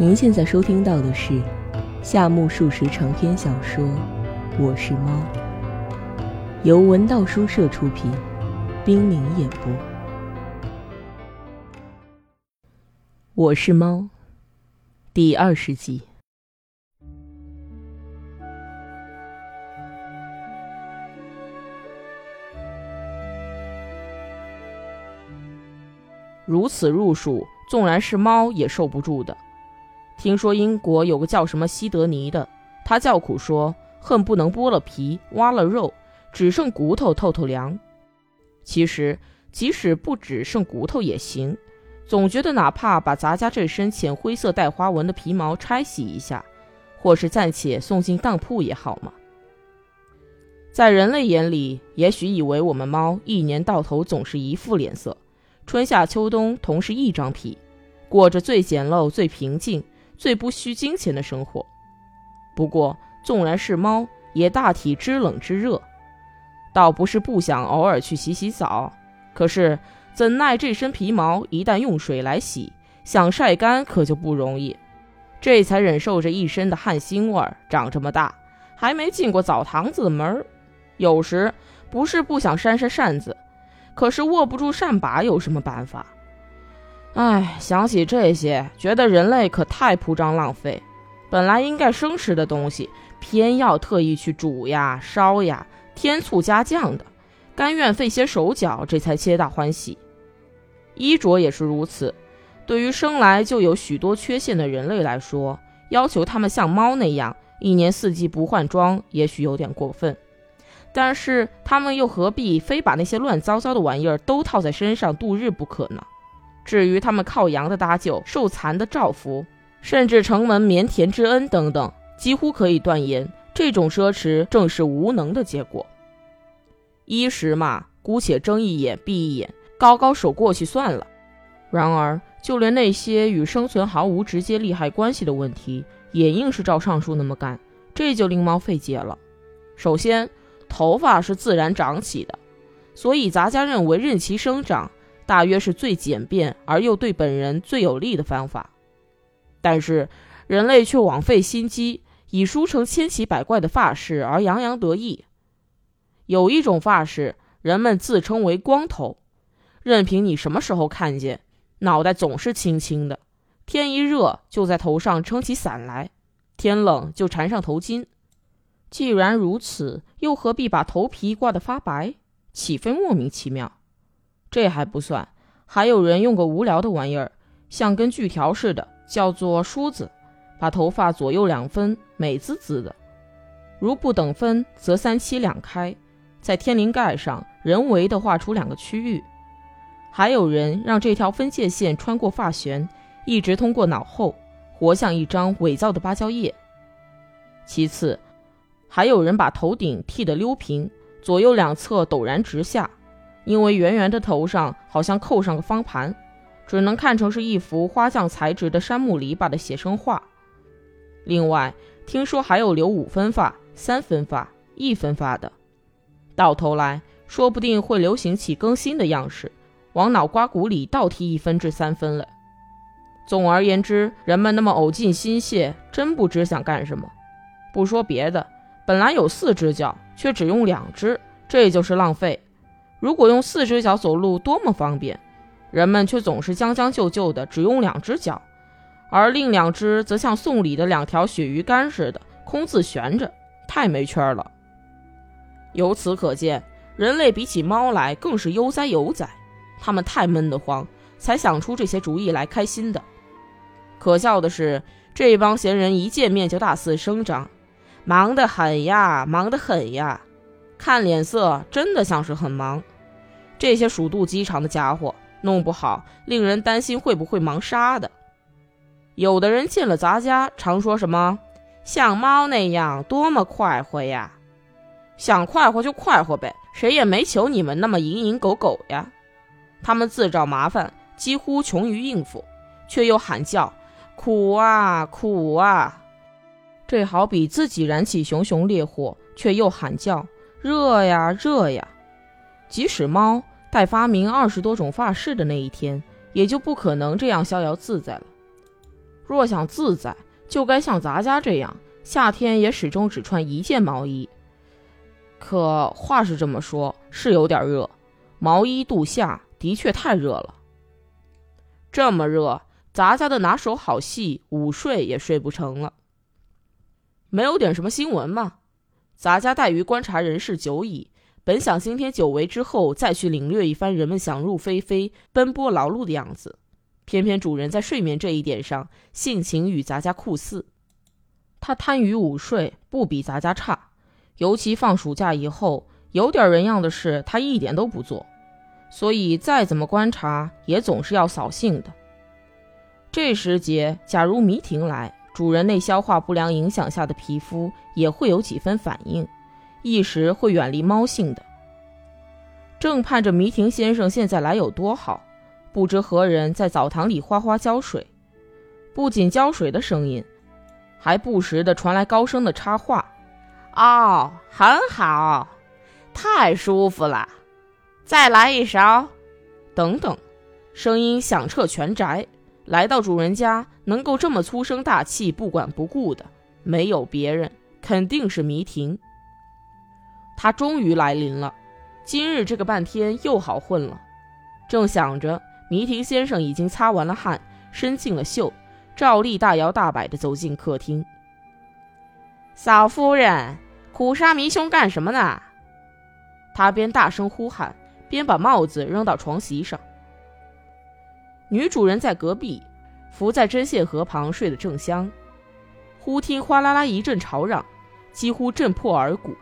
您现在收听到的是夏目漱石长篇小说《我是猫》，由文道书社出品，冰凌演播。《我是猫》第二十集。如此入数，纵然是猫也受不住的。听说英国有个叫什么西德尼的，他叫苦说恨不能剥了皮、挖了肉，只剩骨头透透凉。其实即使不只剩骨头也行，总觉得哪怕把咱家这身浅灰色带花纹的皮毛拆洗一下，或是暂且送进当铺也好嘛。在人类眼里，也许以为我们猫一年到头总是一副脸色，春夏秋冬同是一张皮，过着最简陋、最平静。最不需金钱的生活，不过纵然是猫，也大体知冷知热，倒不是不想偶尔去洗洗澡，可是怎奈这身皮毛一旦用水来洗，想晒干可就不容易，这才忍受着一身的汗腥味儿。长这么大，还没进过澡堂子的门儿，有时不是不想扇扇扇子，可是握不住扇把，有什么办法？唉，想起这些，觉得人类可太铺张浪费。本来应该生吃的东西，偏要特意去煮呀、烧呀，添醋加酱的，甘愿费些手脚，这才皆大欢喜。衣着也是如此。对于生来就有许多缺陷的人类来说，要求他们像猫那样一年四季不换装，也许有点过分。但是他们又何必非把那些乱糟糟的玩意儿都套在身上度日不可呢？至于他们靠洋的搭救、受残的照拂，甚至城门绵田之恩等等，几乎可以断言，这种奢侈正是无能的结果。衣食嘛，姑且睁一眼闭一眼，高高手过去算了。然而，就连那些与生存毫无直接利害关系的问题，也硬是照上述那么干，这就令猫费解了。首先，头发是自然长起的，所以杂家认为任其生长。大约是最简便而又对本人最有利的方法，但是人类却枉费心机，以梳成千奇百怪的发饰而洋洋得意。有一种发饰，人们自称为“光头”，任凭你什么时候看见，脑袋总是青青的。天一热，就在头上撑起伞来；天冷，就缠上头巾。既然如此，又何必把头皮刮得发白？岂非莫名其妙？这还不算，还有人用个无聊的玩意儿，像根锯条似的，叫做梳子，把头发左右两分，美滋滋的。如不等分，则三七两开，在天灵盖上人为的画出两个区域。还有人让这条分界线穿过发旋，一直通过脑后，活像一张伪造的芭蕉叶。其次，还有人把头顶剃得溜平，左右两侧陡然直下。因为圆圆的头上好像扣上个方盘，只能看成是一幅花匠材质的杉木篱笆的写生画。另外，听说还有留五分发、三分发、一分发的，到头来说不定会流行起更新的样式，往脑瓜骨里倒剃一分至三分了。总而言之，人们那么呕尽心血，真不知想干什么。不说别的，本来有四只脚，却只用两只，这就是浪费。如果用四只脚走路多么方便，人们却总是将将就就的只用两只脚，而另两只则像送礼的两条鳕鱼干似的空自悬着，太没趣了。由此可见，人类比起猫来更是悠哉悠哉，他们太闷得慌，才想出这些主意来开心的。可笑的是，这帮闲人一见面就大肆声张，忙得很呀，忙得很呀。看脸色，真的像是很忙。这些鼠肚鸡肠的家伙，弄不好令人担心会不会忙杀的。有的人见了咱家，常说什么“像猫那样多么快活呀”，想快活就快活呗，谁也没求你们那么蝇营狗苟呀。他们自找麻烦，几乎穷于应付，却又喊叫“苦啊苦啊”。这好比自己燃起熊熊烈火，却又喊叫。热呀热呀！即使猫待发明二十多种发饰的那一天，也就不可能这样逍遥自在了。若想自在，就该像咱家这样，夏天也始终只穿一件毛衣。可话是这么说，是有点热，毛衣度夏的确太热了。这么热，咱家的拿手好戏午睡也睡不成了。没有点什么新闻吗？咱家待于观察人事久矣，本想今天久违之后再去领略一番人们想入非非、奔波劳碌的样子，偏偏主人在睡眠这一点上性情与咱家酷似。他贪于午睡，不比咱家差。尤其放暑假以后，有点人样的事他一点都不做，所以再怎么观察，也总是要扫兴的。这时节，假如迷婷来。主人内消化不良影响下的皮肤也会有几分反应，一时会远离猫性的。正盼着迷婷先生现在来有多好，不知何人在澡堂里哗哗浇水，不仅浇水的声音，还不时的传来高声的插话：“哦，很好，太舒服了，再来一勺。”等等，声音响彻全宅。来到主人家，能够这么粗声大气、不管不顾的，没有别人，肯定是迷婷。他终于来临了，今日这个半天又好混了。正想着，迷婷先生已经擦完了汗，伸进了袖，照例大摇大摆地走进客厅。嫂夫人，苦沙弥兄干什么呢？他边大声呼喊，边把帽子扔到床席上。女主人在隔壁，伏在针线盒旁睡得正香。忽听哗啦啦一阵吵嚷，几乎震破耳骨。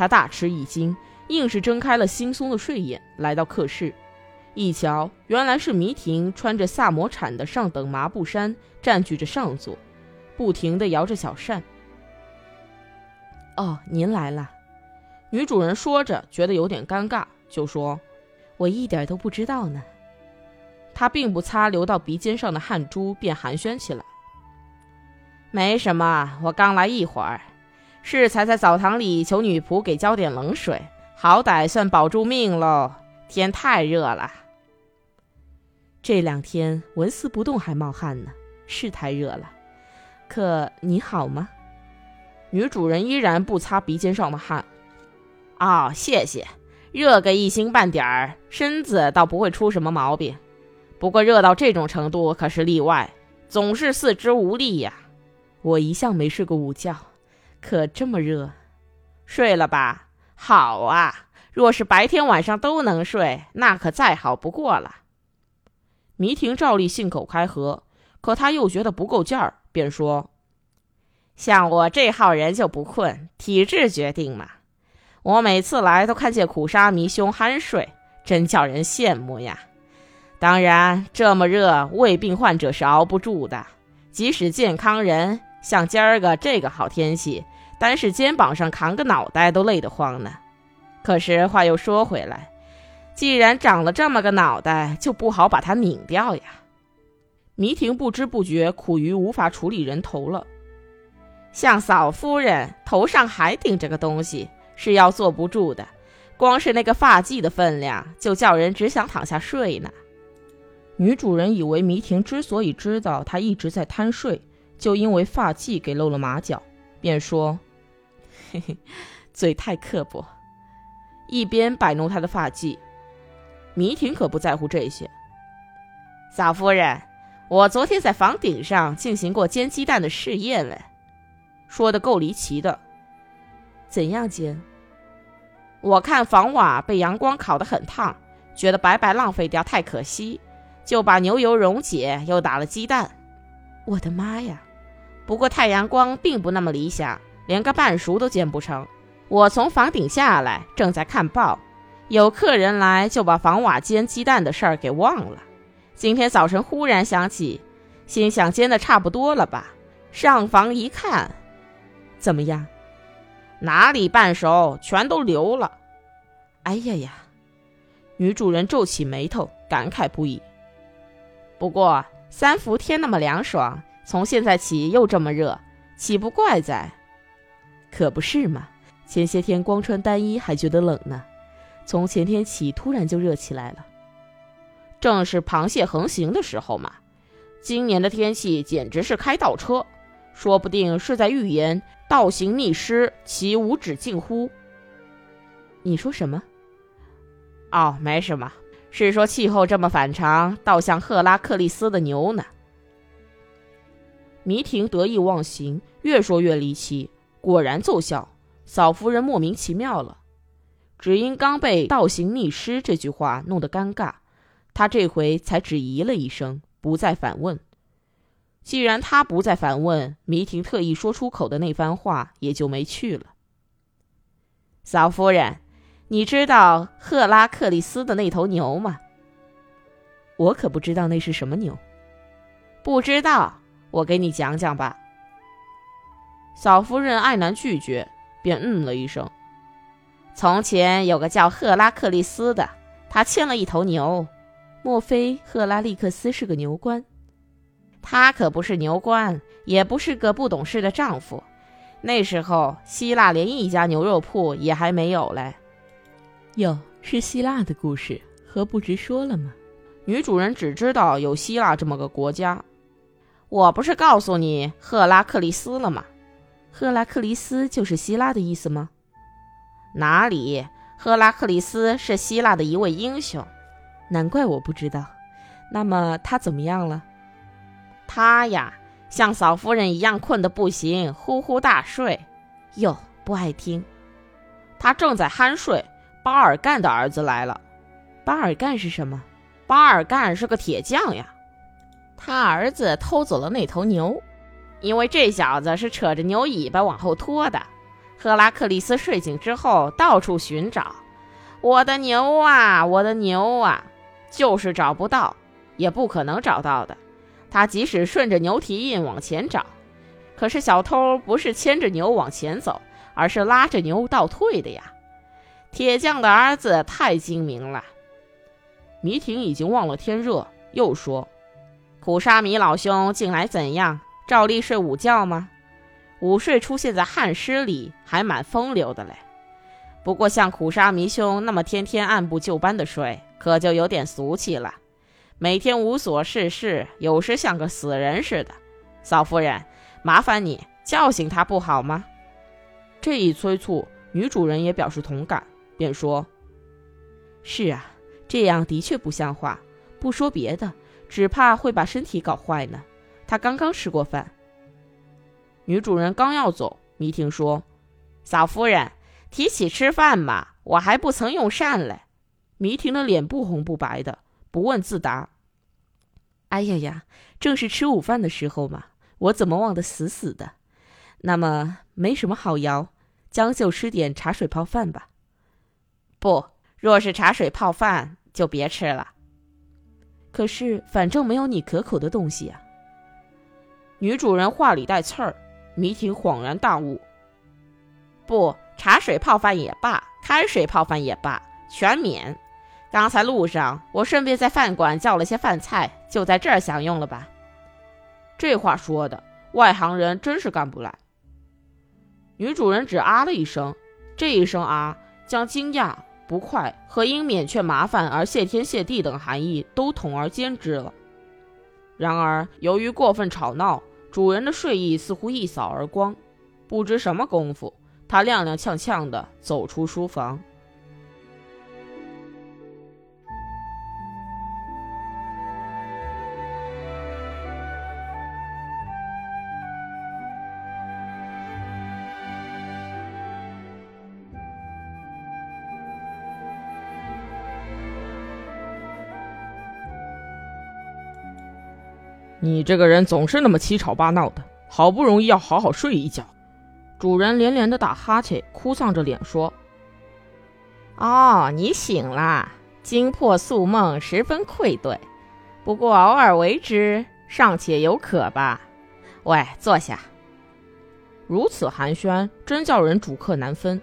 他大吃一惊，硬是睁开了惺忪的睡眼，来到客室，一瞧，原来是迷婷穿着萨摩产的上等麻布衫，占据着上座，不停地摇着小扇。哦，您来了。女主人说着，觉得有点尴尬，就说：“我一点都不知道呢。”他并不擦流到鼻尖上的汗珠，便寒暄起来：“没什么，我刚来一会儿，是才在澡堂里求女仆给浇点冷水，好歹算保住命喽。天太热了，这两天纹丝不动还冒汗呢，是太热了。可你好吗？”女主人依然不擦鼻尖上的汗。“哦，谢谢，热个一星半点儿，身子倒不会出什么毛病。”不过热到这种程度可是例外，总是四肢无力呀。我一向没睡过午觉，可这么热，睡了吧？好啊，若是白天晚上都能睡，那可再好不过了。迷婷照例信口开河，可他又觉得不够劲儿，便说：“像我这号人就不困，体质决定嘛。我每次来都看见苦沙弥兄酣睡，真叫人羡慕呀。”当然，这么热，胃病患者是熬不住的。即使健康人，像今儿个这个好天气，单是肩膀上扛个脑袋都累得慌呢。可是话又说回来，既然长了这么个脑袋，就不好把它拧掉呀。迷婷不知不觉苦于无法处理人头了。像嫂夫人头上还顶着个东西，是要坐不住的。光是那个发髻的分量，就叫人只想躺下睡呢。女主人以为迷婷之所以知道她一直在贪睡，就因为发髻给露了马脚，便说：“嘿嘿，嘴太刻薄。”一边摆弄她的发髻。迷婷可不在乎这些。嫂夫人，我昨天在房顶上进行过煎鸡蛋的试验了，说的够离奇的。怎样煎？我看房瓦被阳光烤得很烫，觉得白白浪费掉，太可惜。就把牛油溶解，又打了鸡蛋。我的妈呀！不过太阳光并不那么理想，连个半熟都煎不成。我从房顶下来，正在看报，有客人来，就把房瓦煎鸡蛋的事儿给忘了。今天早晨忽然想起，心想煎的差不多了吧？上房一看，怎么样？哪里半熟，全都流了。哎呀呀！女主人皱起眉头，感慨不已。不过三伏天那么凉爽，从现在起又这么热，岂不怪哉？可不是嘛！前些天光穿单衣还觉得冷呢，从前天起突然就热起来了。正是螃蟹横行的时候嘛，今年的天气简直是开倒车，说不定是在预言倒行逆施，其无止境乎？你说什么？哦，没什么，是说气候这么反常，倒像赫拉克利斯的牛呢。迷婷得意忘形，越说越离奇，果然奏效。嫂夫人莫名其妙了，只因刚被“倒行逆施”这句话弄得尴尬，她这回才只咦了一声，不再反问。既然他不再反问，迷婷特意说出口的那番话也就没去了。嫂夫人，你知道赫拉克利斯的那头牛吗？我可不知道那是什么牛。不知道。我给你讲讲吧。嫂夫人爱难拒绝，便嗯了一声。从前有个叫赫拉克利斯的，他牵了一头牛。莫非赫拉利克斯是个牛倌？他可不是牛倌，也不是个不懂事的丈夫。那时候希腊连一家牛肉铺也还没有嘞。哟，是希腊的故事，何不直说了吗？女主人只知道有希腊这么个国家。我不是告诉你赫拉克利斯了吗？赫拉克利斯就是希腊的意思吗？哪里，赫拉克利斯是希腊的一位英雄。难怪我不知道。那么他怎么样了？他呀，像嫂夫人一样困得不行，呼呼大睡。哟，不爱听。他正在酣睡，巴尔干的儿子来了。巴尔干是什么？巴尔干是个铁匠呀。他儿子偷走了那头牛，因为这小子是扯着牛尾巴往后拖的。赫拉克利斯睡醒之后，到处寻找，我的牛啊，我的牛啊，就是找不到，也不可能找到的。他即使顺着牛蹄印往前找，可是小偷不是牵着牛往前走，而是拉着牛倒退的呀。铁匠的儿子太精明了。迷婷已经忘了天热，又说。苦沙弥老兄近来怎样？照例睡午觉吗？午睡出现在汉诗里，还蛮风流的嘞。不过像苦沙弥兄那么天天按部就班的睡，可就有点俗气了。每天无所事事，有时像个死人似的。嫂夫人，麻烦你叫醒他不好吗？这一催促，女主人也表示同感，便说：“是啊，这样的确不像话。不说别的。”只怕会把身体搞坏呢。他刚刚吃过饭。女主人刚要走，迷婷说：“嫂夫人，提起吃饭嘛，我还不曾用膳嘞。”迷婷的脸不红不白的，不问自答：“哎呀呀，正是吃午饭的时候嘛，我怎么忘得死死的？那么没什么好摇，将就吃点茶水泡饭吧。不，若是茶水泡饭，就别吃了。”可是，反正没有你可口的东西啊。女主人话里带刺儿，迷婷恍然大悟。不，茶水泡饭也罢，开水泡饭也罢，全免。刚才路上，我顺便在饭馆叫了些饭菜，就在这儿享用了吧。这话说的，外行人真是干不来。女主人只啊了一声，这一声啊，将惊讶。不快和因免却麻烦而谢天谢地等含义都统而兼之了。然而，由于过分吵闹，主人的睡意似乎一扫而光。不知什么功夫，他踉踉跄跄地走出书房。你这个人总是那么七吵八闹的，好不容易要好好睡一觉。主人连连的打哈欠，哭丧着脸说：“哦，你醒了，惊破宿梦，十分愧对。不过偶尔为之，尚且有可吧。喂，坐下。如此寒暄，真叫人主客难分。”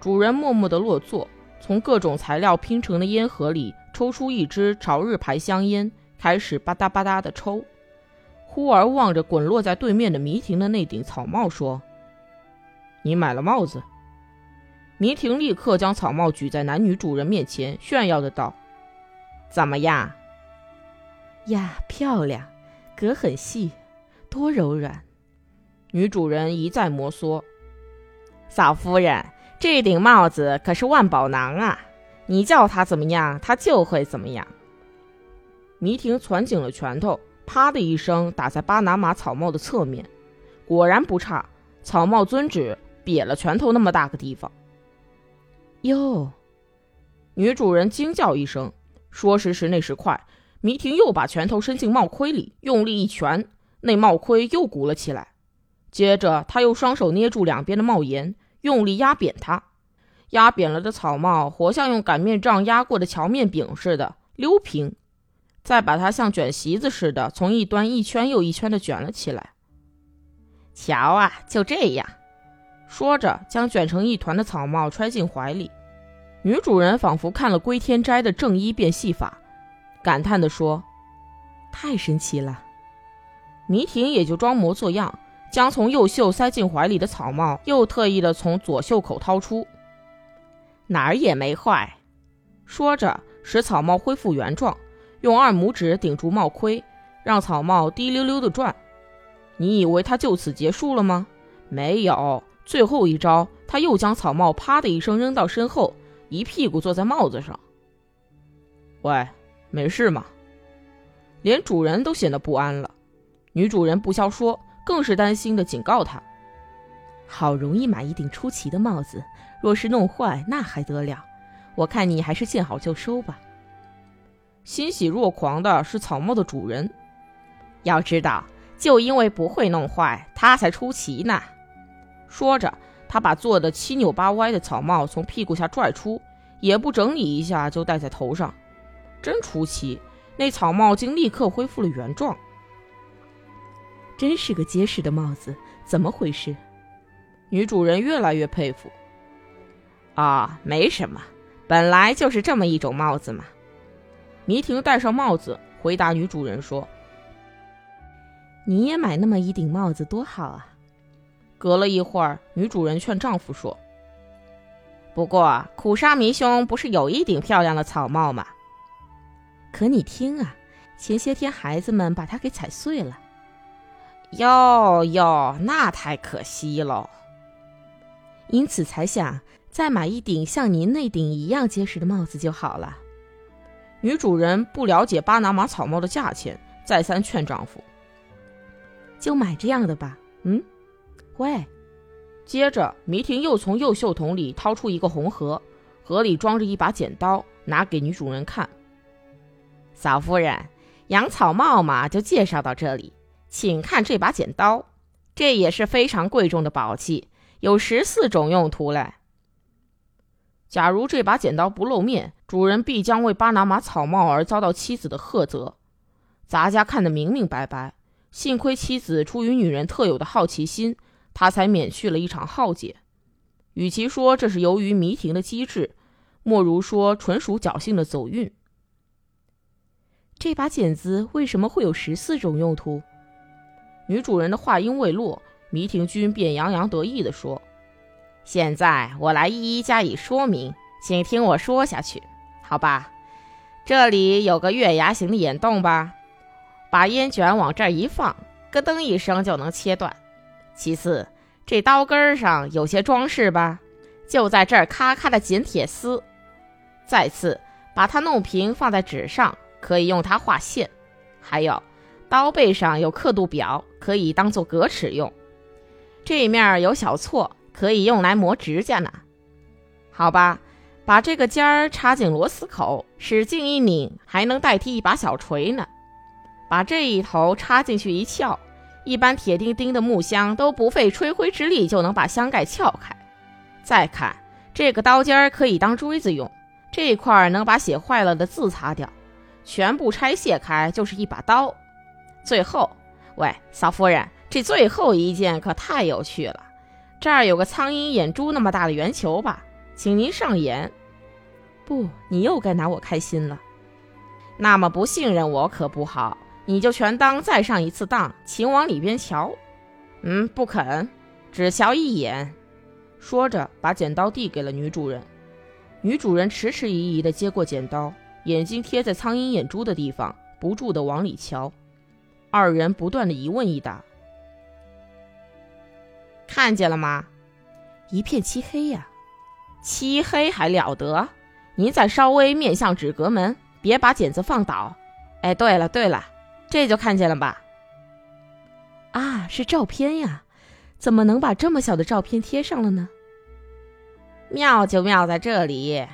主人默默的落座，从各种材料拼成的烟盒里抽出一支朝日牌香烟。开始吧嗒吧嗒的抽，忽而望着滚落在对面的迷婷的那顶草帽，说：“你买了帽子。”迷婷立刻将草帽举在男女主人面前，炫耀的道：“怎么样？呀，漂亮！格很细，多柔软。女主人一再摩挲。嫂夫人，这顶帽子可是万宝囊啊！你叫它怎么样，它就会怎么样。迷婷攥紧了拳头，啪的一声打在巴拿马草帽的侧面，果然不差，草帽遵旨瘪了拳头那么大个地方。哟！女主人惊叫一声，说时迟那时快，迷婷又把拳头伸进帽盔里，用力一拳，那帽盔又鼓了起来。接着，他又双手捏住两边的帽檐，用力压扁它，压扁了的草帽活像用擀面杖压过的荞面饼似的溜平，再把它像卷席子似的从一端一圈又一圈的卷了起来。瞧啊，就这样，说着将卷成一团的草帽揣进怀里。女主人仿佛看了归天斋的正一变戏法，感叹地说：“太神奇了。”迷婷也就装模作样，将从右袖塞进怀里的草帽又特意的从左袖口掏出，哪儿也没坏。说着，使草帽恢复原状，用二拇指顶住帽盔，让草帽滴溜溜的转。你以为他就此结束了吗？没有，最后一招，他又将草帽啪的一声扔到身后。一屁股坐在帽子上。喂，没事吗？连主人都显得不安了。女主人不消说，更是担心的警告他：“好容易买一顶出奇的帽子，若是弄坏，那还得了？我看你还是见好就收吧。”欣喜若狂的是草帽的主人。要知道，就因为不会弄坏，他才出奇呢。说着。他把做的七扭八歪的草帽从屁股下拽出，也不整理一下就戴在头上，真出奇！那草帽竟立刻恢复了原状。真是个结实的帽子，怎么回事？女主人越来越佩服。啊，没什么，本来就是这么一种帽子嘛。迷婷戴上帽子，回答女主人说：“你也买那么一顶帽子多好啊。”隔了一会儿，女主人劝丈夫说：“不过苦沙弥兄不是有一顶漂亮的草帽吗？可你听啊，前些天孩子们把它给踩碎了。哟哟，那太可惜喽。因此才想再买一顶像您那顶一样结实的帽子就好了。”女主人不了解巴拿马草帽的价钱，再三劝丈夫：“就买这样的吧。”嗯。喂，接着，迷婷又从右袖筒里掏出一个红盒，盒里装着一把剪刀，拿给女主人看。嫂夫人，养草帽嘛，就介绍到这里，请看这把剪刀，这也是非常贵重的宝器，有十四种用途嘞。假如这把剪刀不露面，主人必将为巴拿马草帽而遭到妻子的呵责。咱家看得明明白白，幸亏妻子出于女人特有的好奇心。他才免去了一场浩劫。与其说这是由于迷婷的机智，莫如说纯属侥幸的走运。这把剪子为什么会有十四种用途？女主人的话音未落，迷婷君便洋洋得意地说：“现在我来一一加以说明，请听我说下去，好吧？这里有个月牙形的眼洞吧，把烟卷往这儿一放，咯噔一声就能切断。”其次，这刀根上有些装饰吧，就在这儿咔咔的剪铁丝。再次，把它弄平放在纸上，可以用它画线。还有，刀背上有刻度表，可以当做格尺用。这面有小错，可以用来磨指甲呢。好吧，把这个尖儿插进螺丝口，使劲一拧，还能代替一把小锤呢。把这一头插进去一撬。一般铁钉钉的木箱都不费吹灰之力就能把箱盖撬开。再看这个刀尖儿可以当锥子用，这块儿能把写坏了的字擦掉。全部拆卸开就是一把刀。最后，喂，嫂夫人，这最后一件可太有趣了。这儿有个苍蝇眼珠那么大的圆球吧，请您上眼。不，你又该拿我开心了。那么不信任我可不好。你就全当再上一次当，请往里边瞧。嗯，不肯，只瞧一眼。说着，把剪刀递给了女主人。女主人迟迟疑疑地接过剪刀，眼睛贴在苍蝇眼珠的地方，不住地往里瞧。二人不断的一问一答。看见了吗？一片漆黑呀，漆黑还了得？您再稍微面向纸阁门，别把剪子放倒。哎，对了对了，这就看见了吧？啊，是照片呀！怎么能把这么小的照片贴上了呢？妙就妙在这里，